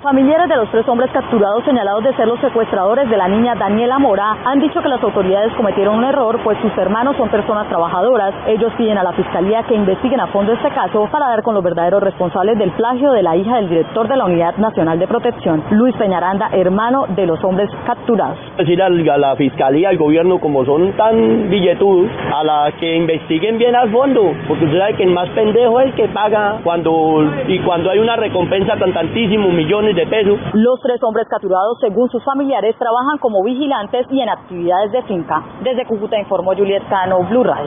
Familiares de los tres hombres capturados señalados de ser los secuestradores de la niña Daniela Mora han dicho que las autoridades cometieron un error, pues sus hermanos son personas trabajadoras. Ellos piden a la fiscalía que investiguen a fondo este caso para dar con los verdaderos responsables del plagio de la hija del director de la Unidad Nacional de Protección, Luis Peñaranda, hermano de los hombres capturados. decir a la fiscalía, al gobierno, como son tan billetudos, a la que investiguen bien al fondo, porque usted sabe que el más pendejo es el que paga cuando y cuando hay una recompensa tan tantísimos de pesos. Los tres hombres capturados, según sus familiares, trabajan como vigilantes y en actividades de finca. Desde Cúcuta informó Juliet Cano, Blue Radio.